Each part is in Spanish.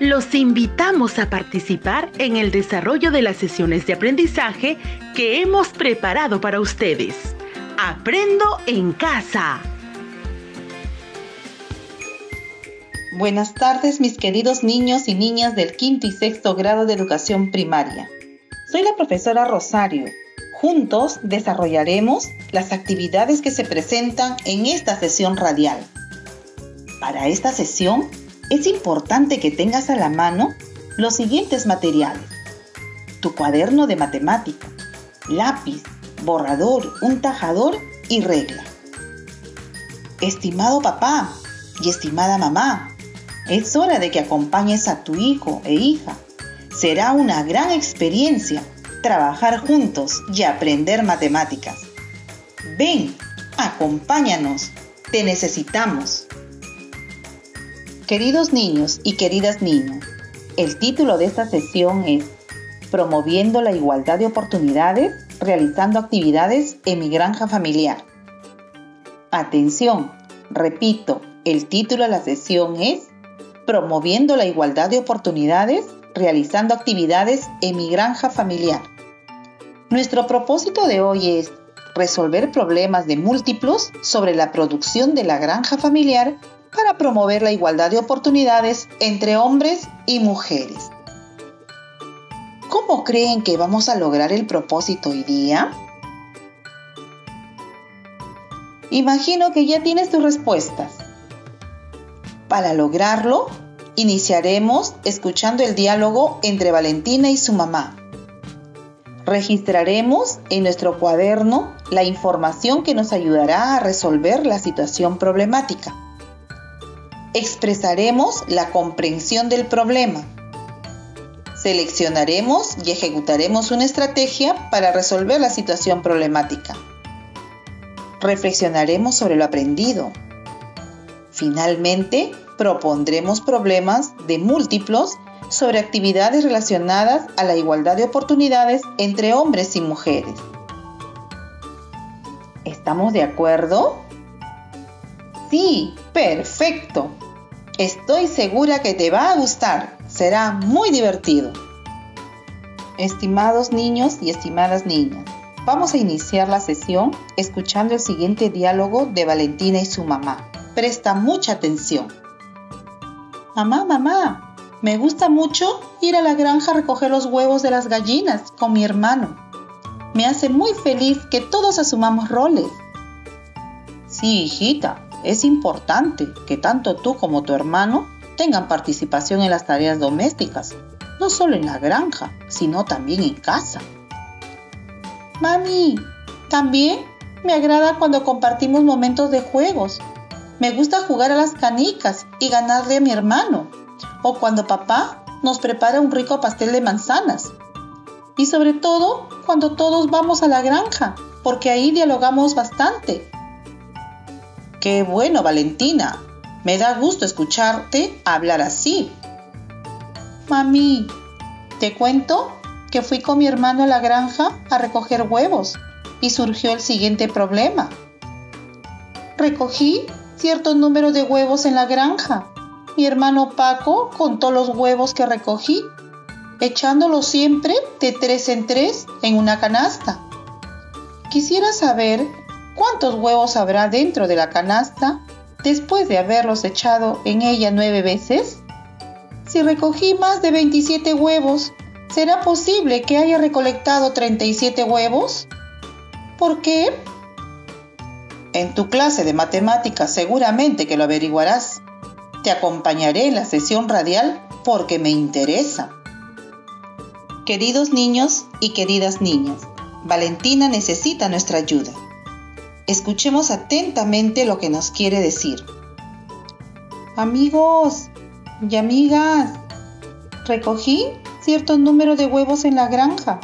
Los invitamos a participar en el desarrollo de las sesiones de aprendizaje que hemos preparado para ustedes. Aprendo en casa. Buenas tardes mis queridos niños y niñas del quinto y sexto grado de educación primaria. Soy la profesora Rosario. Juntos desarrollaremos las actividades que se presentan en esta sesión radial. Para esta sesión es importante que tengas a la mano los siguientes materiales. Tu cuaderno de matemática, lápiz, borrador, un tajador y regla. Estimado papá y estimada mamá, es hora de que acompañes a tu hijo e hija. Será una gran experiencia trabajar juntos y aprender matemáticas. Ven, acompáñanos, te necesitamos. Queridos niños y queridas niñas, el título de esta sesión es Promoviendo la igualdad de oportunidades, realizando actividades en mi granja familiar. Atención, repito, el título de la sesión es Promoviendo la igualdad de oportunidades, realizando actividades en mi granja familiar. Nuestro propósito de hoy es resolver problemas de múltiplos sobre la producción de la granja familiar para promover la igualdad de oportunidades entre hombres y mujeres. ¿Cómo creen que vamos a lograr el propósito hoy día? Imagino que ya tienes tus respuestas. Para lograrlo, iniciaremos escuchando el diálogo entre Valentina y su mamá. Registraremos en nuestro cuaderno la información que nos ayudará a resolver la situación problemática. Expresaremos la comprensión del problema. Seleccionaremos y ejecutaremos una estrategia para resolver la situación problemática. Reflexionaremos sobre lo aprendido. Finalmente, propondremos problemas de múltiplos sobre actividades relacionadas a la igualdad de oportunidades entre hombres y mujeres. ¿Estamos de acuerdo? Sí, perfecto. Estoy segura que te va a gustar. Será muy divertido. Estimados niños y estimadas niñas, vamos a iniciar la sesión escuchando el siguiente diálogo de Valentina y su mamá. Presta mucha atención. Mamá, mamá, me gusta mucho ir a la granja a recoger los huevos de las gallinas con mi hermano. Me hace muy feliz que todos asumamos roles. Sí, hijita, es importante que tanto tú como tu hermano tengan participación en las tareas domésticas, no solo en la granja, sino también en casa. Mami, también me agrada cuando compartimos momentos de juegos. Me gusta jugar a las canicas y ganarle a mi hermano. O cuando papá nos prepara un rico pastel de manzanas. Y sobre todo cuando todos vamos a la granja, porque ahí dialogamos bastante Qué bueno, Valentina. Me da gusto escucharte hablar así. Mami, te cuento que fui con mi hermano a la granja a recoger huevos y surgió el siguiente problema. Recogí cierto número de huevos en la granja. Mi hermano Paco contó los huevos que recogí, echándolos siempre de tres en tres en una canasta. Quisiera saber ¿Cuántos huevos habrá dentro de la canasta después de haberlos echado en ella nueve veces? Si recogí más de 27 huevos, ¿será posible que haya recolectado 37 huevos? ¿Por qué? En tu clase de matemáticas seguramente que lo averiguarás. Te acompañaré en la sesión radial porque me interesa. Queridos niños y queridas niñas, Valentina necesita nuestra ayuda. Escuchemos atentamente lo que nos quiere decir. Amigos y amigas, recogí cierto número de huevos en la granja.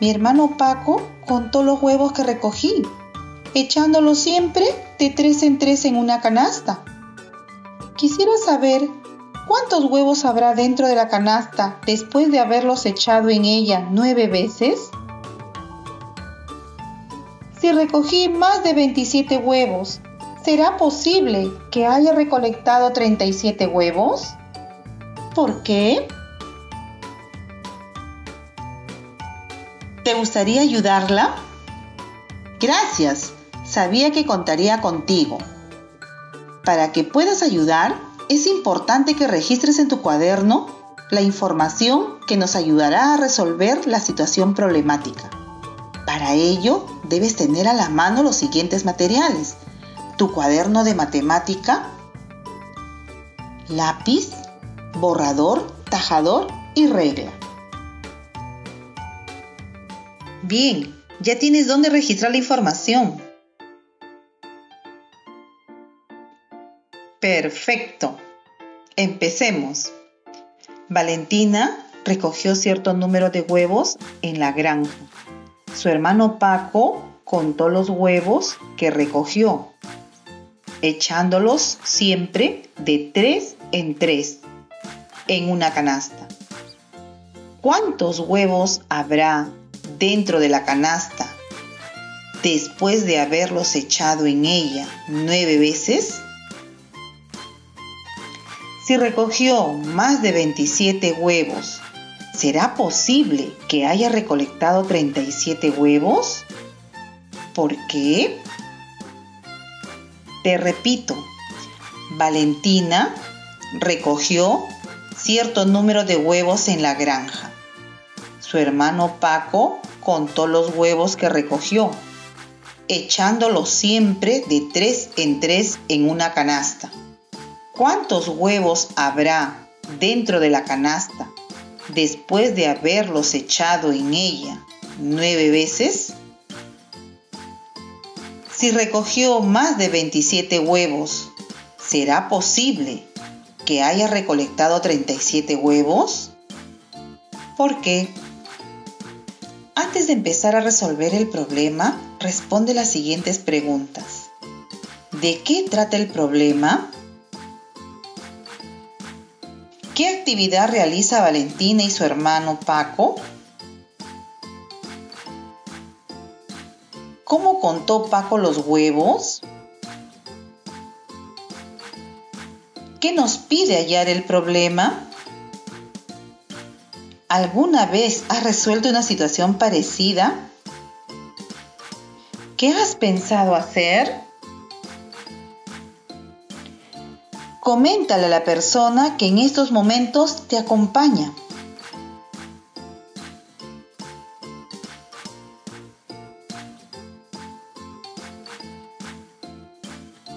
Mi hermano Paco contó los huevos que recogí, echándolos siempre de tres en tres en una canasta. Quisiera saber cuántos huevos habrá dentro de la canasta después de haberlos echado en ella nueve veces. Si recogí más de 27 huevos, ¿será posible que haya recolectado 37 huevos? ¿Por qué? ¿Te gustaría ayudarla? Gracias, sabía que contaría contigo. Para que puedas ayudar, es importante que registres en tu cuaderno la información que nos ayudará a resolver la situación problemática. Para ello, debes tener a la mano los siguientes materiales. Tu cuaderno de matemática, lápiz, borrador, tajador y regla. Bien, ya tienes dónde registrar la información. Perfecto. Empecemos. Valentina recogió cierto número de huevos en la granja. Su hermano Paco contó los huevos que recogió, echándolos siempre de tres en tres en una canasta. ¿Cuántos huevos habrá dentro de la canasta después de haberlos echado en ella nueve veces? Si recogió más de 27 huevos, ¿será posible que haya recolectado 37 huevos? ¿Por qué? Te repito, Valentina recogió cierto número de huevos en la granja. Su hermano Paco contó los huevos que recogió, echándolos siempre de tres en tres en una canasta. ¿Cuántos huevos habrá dentro de la canasta después de haberlos echado en ella nueve veces? Si recogió más de 27 huevos, ¿será posible que haya recolectado 37 huevos? ¿Por qué? Antes de empezar a resolver el problema, responde las siguientes preguntas. ¿De qué trata el problema? Actividad realiza Valentina y su hermano Paco? ¿Cómo contó Paco los huevos? ¿Qué nos pide hallar el problema? ¿Alguna vez has resuelto una situación parecida? ¿Qué has pensado hacer? Coméntale a la persona que en estos momentos te acompaña.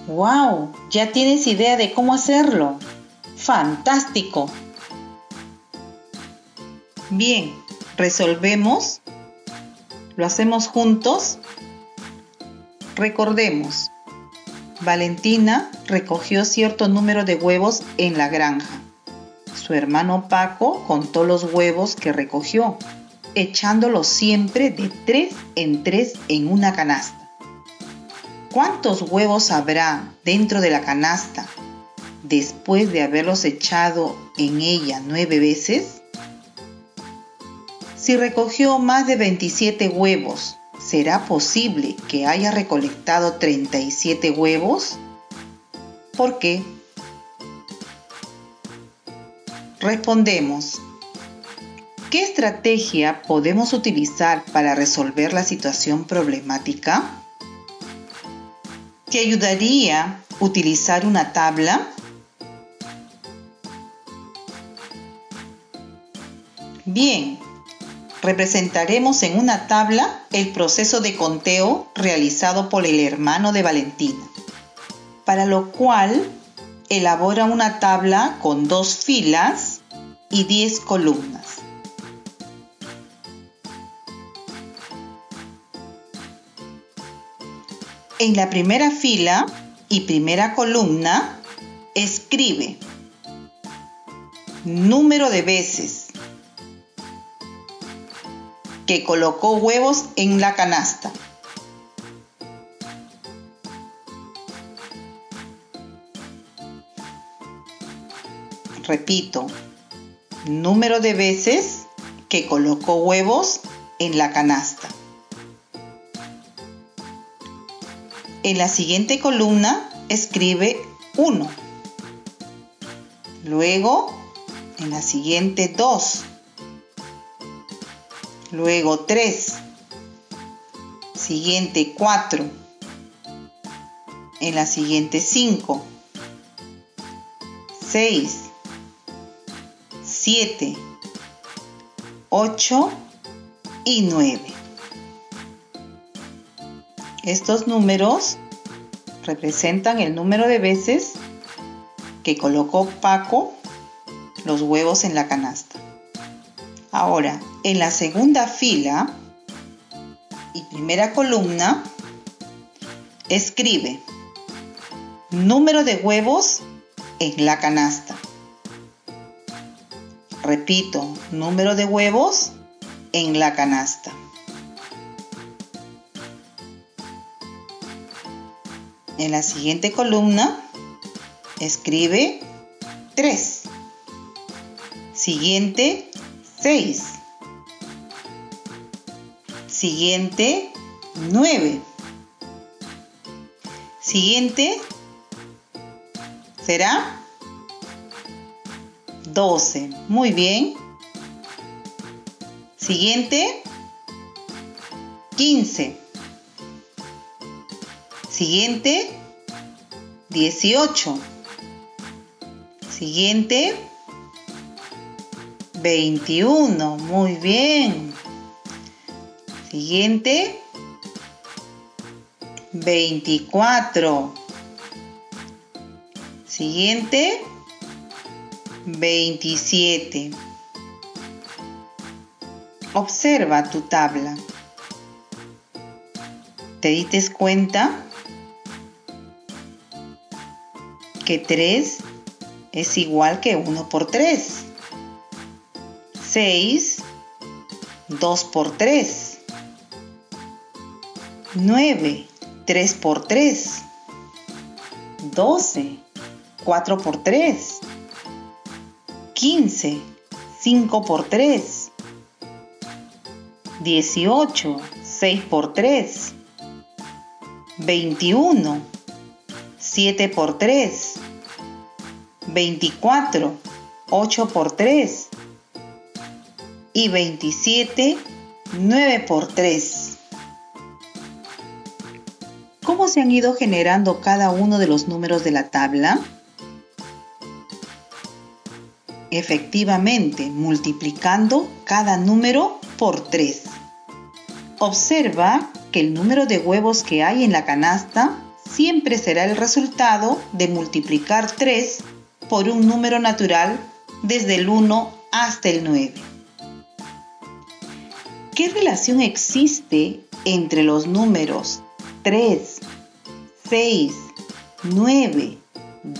¡Wow! Ya tienes idea de cómo hacerlo. ¡Fantástico! Bien, resolvemos. Lo hacemos juntos. Recordemos, Valentina recogió cierto número de huevos en la granja. Su hermano Paco contó los huevos que recogió, echándolos siempre de tres en tres en una canasta. ¿Cuántos huevos habrá dentro de la canasta después de haberlos echado en ella nueve veces? Si recogió más de 27 huevos, ¿será posible que haya recolectado 37 huevos? ¿Por qué? Respondemos. ¿Qué estrategia podemos utilizar para resolver la situación problemática? ¿Te ayudaría utilizar una tabla? Bien, representaremos en una tabla el proceso de conteo realizado por el hermano de Valentina, para lo cual elabora una tabla con dos filas y diez columnas. En la primera fila y primera columna escribe número de veces que colocó huevos en la canasta. Repito, número de veces que colocó huevos en la canasta. En la siguiente columna escribe 1. Luego En la siguiente 2. Luego 3. Siguiente 4. En la siguiente 5. 6. 7. 8 y 9. Estos números representan el número de veces que colocó Paco los huevos en la canasta. Ahora, en la segunda fila y primera columna, escribe número de huevos en la canasta. Repito, número de huevos en la canasta. En la siguiente columna, escribe 3. Siguiente, 6. Siguiente, 9. Siguiente, será 12. Muy bien. Siguiente, 15. Siguiente, 18. Siguiente, 21. Muy bien. Siguiente, 24. Siguiente, 27. Observa tu tabla. ¿Te diste cuenta? que 3 es igual que 1 por 3. 6, 2 por 3. 9, 3 por 3. 12, 4 por 3. 15, 5 por 3. 18, 6 por 3. 21, 7 por 3. 24, 8 por 3. Y 27, 9 por 3. Se han ido generando cada uno de los números de la tabla? Efectivamente, multiplicando cada número por 3. Observa que el número de huevos que hay en la canasta siempre será el resultado de multiplicar 3 por un número natural desde el 1 hasta el 9. ¿Qué relación existe entre los números 3, 6, 9,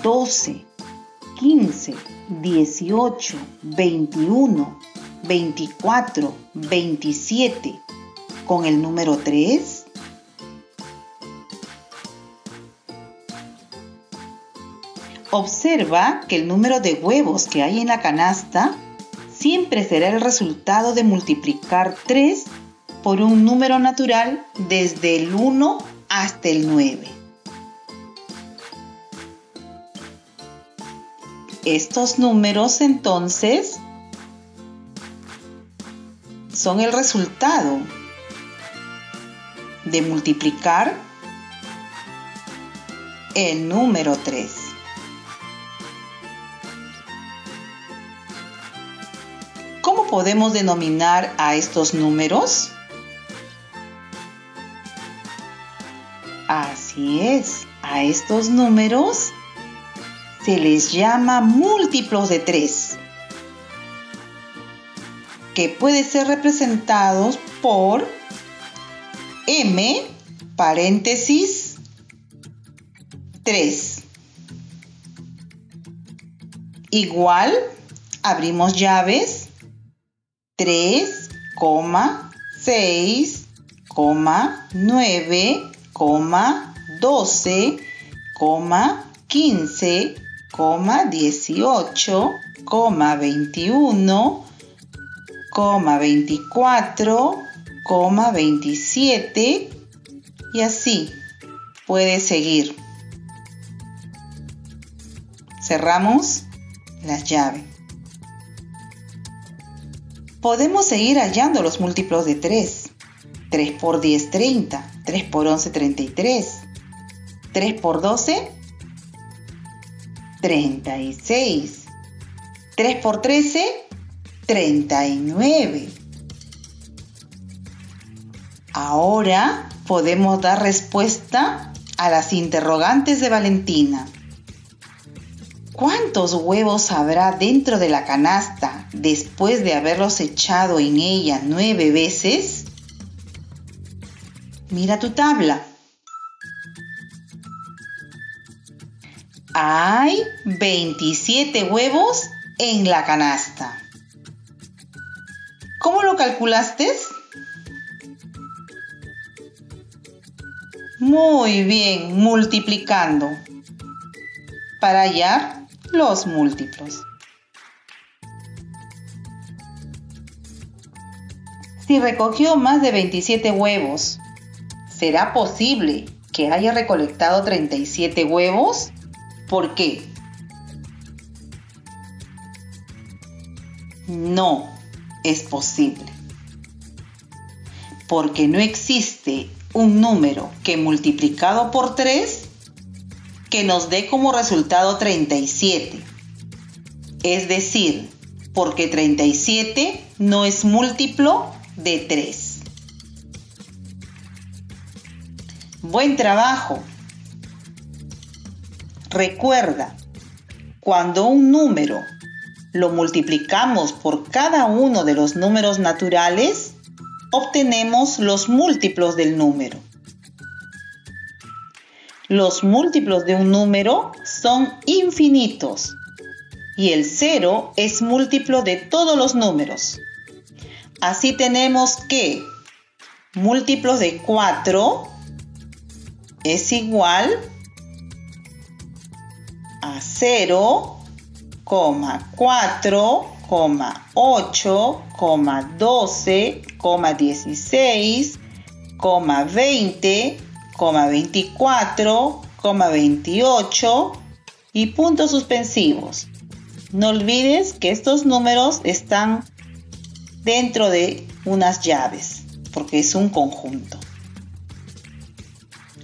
12, 15, 18, 21, 24, 27 con el número 3? Observa que el número de huevos que hay en la canasta siempre será el resultado de multiplicar 3 por un número natural desde el 1 hasta el 9. Estos números entonces son el resultado de multiplicar el número 3. podemos denominar a estos números? Así es, a estos números se les llama múltiplos de 3, que pueden ser representados por m paréntesis 3. Igual, abrimos llaves 3, 6, 9, 12, 15, 18, 21, 24, 27 y así puede seguir. Cerramos las llaves. Podemos seguir hallando los múltiplos de 3. 3 por 10, 30. 3 por 11, 33. 3 por 12, 36. 3 por 13, 39. Ahora podemos dar respuesta a las interrogantes de Valentina. ¿Cuántos huevos habrá dentro de la canasta después de haberlos echado en ella nueve veces? Mira tu tabla. Hay 27 huevos en la canasta. ¿Cómo lo calculaste? Muy bien, multiplicando para hallar los múltiplos. Si recogió más de 27 huevos, ¿será posible que haya recolectado 37 huevos? ¿Por qué? No es posible. Porque no existe un número que multiplicado por 3 que nos dé como resultado 37. Es decir, porque 37 no es múltiplo de 3. Buen trabajo. Recuerda, cuando un número lo multiplicamos por cada uno de los números naturales, obtenemos los múltiplos del número. Los múltiplos de un número son infinitos y el cero es múltiplo de todos los números. Así tenemos que múltiplos de 4 es igual a 0,4 8, 12, 16, 20, 24, 28 y puntos suspensivos. No olvides que estos números están dentro de unas llaves, porque es un conjunto.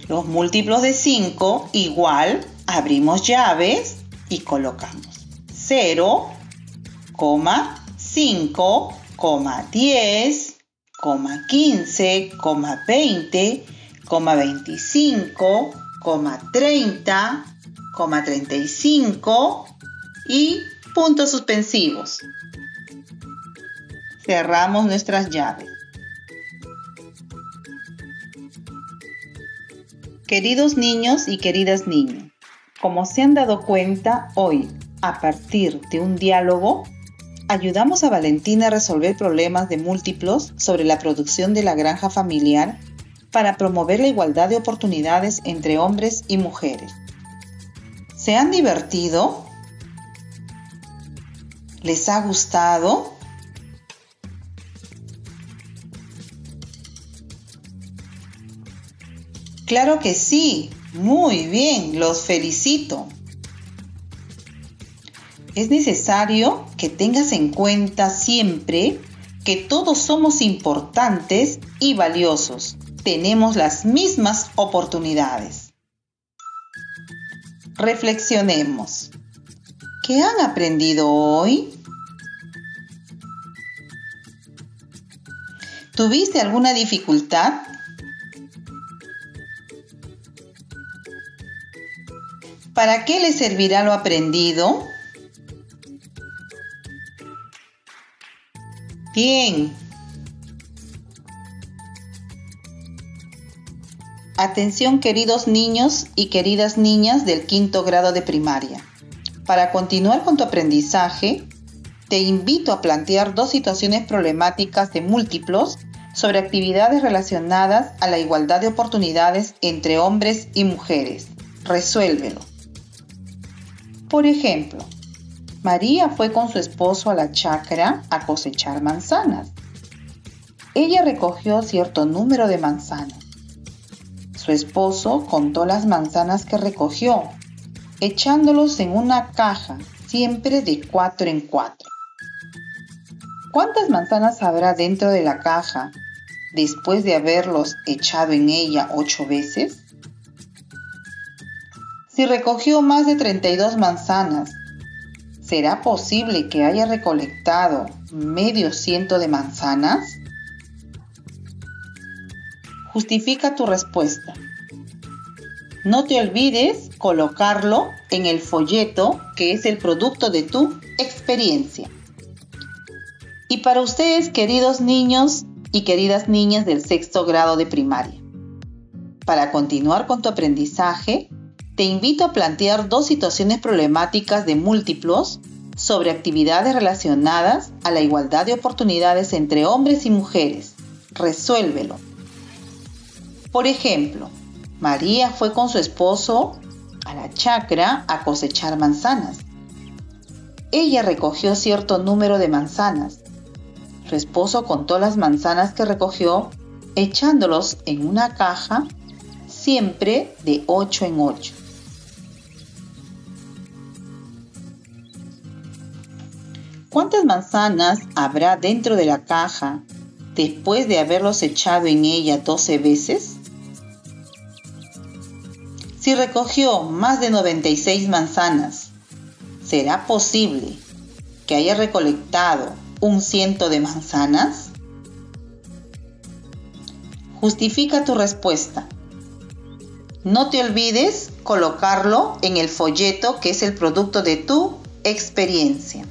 Los múltiplos de 5 igual abrimos llaves y colocamos 0, 5, 10, 15, 20, 25, 30, 35 y puntos suspensivos. Cerramos nuestras llaves. Queridos niños y queridas niñas, como se han dado cuenta hoy, a partir de un diálogo, ayudamos a Valentina a resolver problemas de múltiplos sobre la producción de la granja familiar para promover la igualdad de oportunidades entre hombres y mujeres. ¿Se han divertido? ¿Les ha gustado? Claro que sí, muy bien, los felicito es necesario que tengas en cuenta siempre que todos somos importantes y valiosos. Tenemos las mismas oportunidades. Reflexionemos. ¿Qué han aprendido hoy? ¿Tuviste alguna dificultad? ¿Para qué le servirá lo aprendido? Bien. Atención queridos niños y queridas niñas del quinto grado de primaria. Para continuar con tu aprendizaje, te invito a plantear dos situaciones problemáticas de múltiplos sobre actividades relacionadas a la igualdad de oportunidades entre hombres y mujeres. Resuélvelo. Por ejemplo, María fue con su esposo a la chacra a cosechar manzanas. Ella recogió cierto número de manzanas. Su esposo contó las manzanas que recogió, echándolos en una caja, siempre de cuatro en cuatro. ¿Cuántas manzanas habrá dentro de la caja después de haberlos echado en ella ocho veces? Si recogió más de 32 manzanas, ¿será posible que haya recolectado medio ciento de manzanas? Justifica tu respuesta. No te olvides colocarlo en el folleto que es el producto de tu experiencia. Y para ustedes, queridos niños y queridas niñas del sexto grado de primaria, para continuar con tu aprendizaje, te invito a plantear dos situaciones problemáticas de múltiplos sobre actividades relacionadas a la igualdad de oportunidades entre hombres y mujeres. Resuélvelo. Por ejemplo, María fue con su esposo a la chacra a cosechar manzanas. Ella recogió cierto número de manzanas. Su esposo contó las manzanas que recogió echándolos en una caja siempre de 8 en 8. ¿Cuántas manzanas habrá dentro de la caja después de haberlos echado en ella 12 veces? Si recogió más de 96 manzanas, ¿será posible que haya recolectado un ciento de manzanas? Justifica tu respuesta. No te olvides colocarlo en el folleto que es el producto de tu experiencia.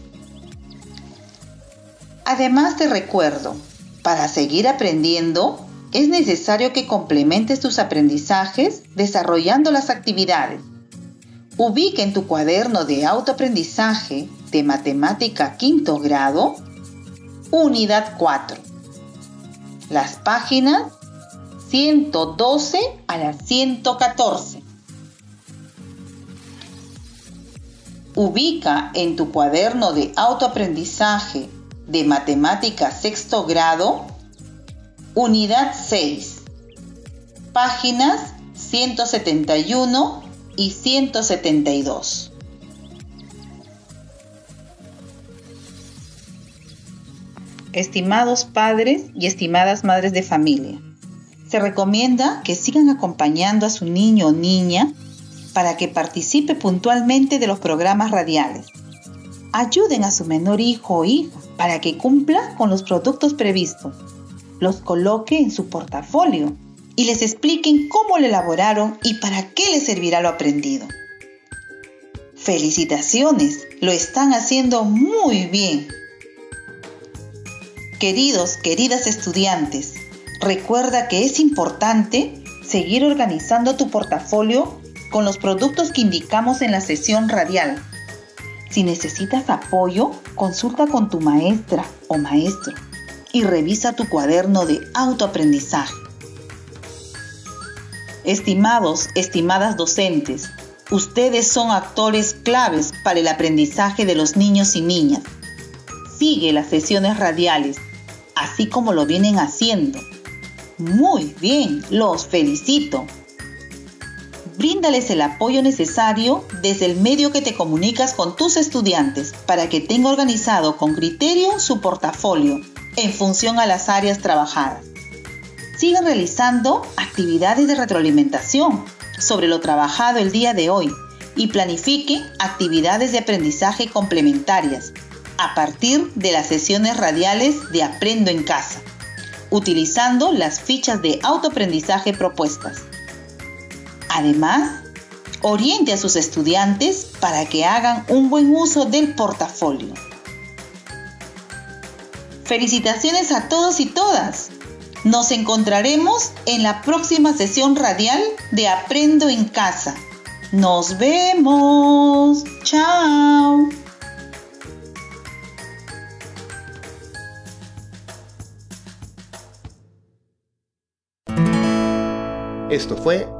Además te recuerdo, para seguir aprendiendo, es necesario que complementes tus aprendizajes desarrollando las actividades. Ubica en tu cuaderno de autoaprendizaje de matemática quinto grado, unidad 4, las páginas 112 a la 114. Ubica en tu cuaderno de autoaprendizaje de matemática sexto grado Unidad 6. Páginas 171 y 172. Estimados padres y estimadas madres de familia, se recomienda que sigan acompañando a su niño o niña para que participe puntualmente de los programas radiales. Ayuden a su menor hijo o hija para que cumpla con los productos previstos los coloque en su portafolio y les expliquen cómo lo elaboraron y para qué les servirá lo aprendido. Felicitaciones, lo están haciendo muy bien. Queridos, queridas estudiantes, recuerda que es importante seguir organizando tu portafolio con los productos que indicamos en la sesión radial. Si necesitas apoyo, consulta con tu maestra o maestro y revisa tu cuaderno de autoaprendizaje. Estimados, estimadas docentes, ustedes son actores claves para el aprendizaje de los niños y niñas. Sigue las sesiones radiales, así como lo vienen haciendo. Muy bien, los felicito. Bríndales el apoyo necesario desde el medio que te comunicas con tus estudiantes para que tenga organizado con criterio su portafolio en función a las áreas trabajadas. Sigan realizando actividades de retroalimentación sobre lo trabajado el día de hoy y planifiquen actividades de aprendizaje complementarias a partir de las sesiones radiales de Aprendo en Casa, utilizando las fichas de autoaprendizaje propuestas. Además, oriente a sus estudiantes para que hagan un buen uso del portafolio. Felicitaciones a todos y todas. Nos encontraremos en la próxima sesión radial de Aprendo en Casa. Nos vemos. Chao. Esto fue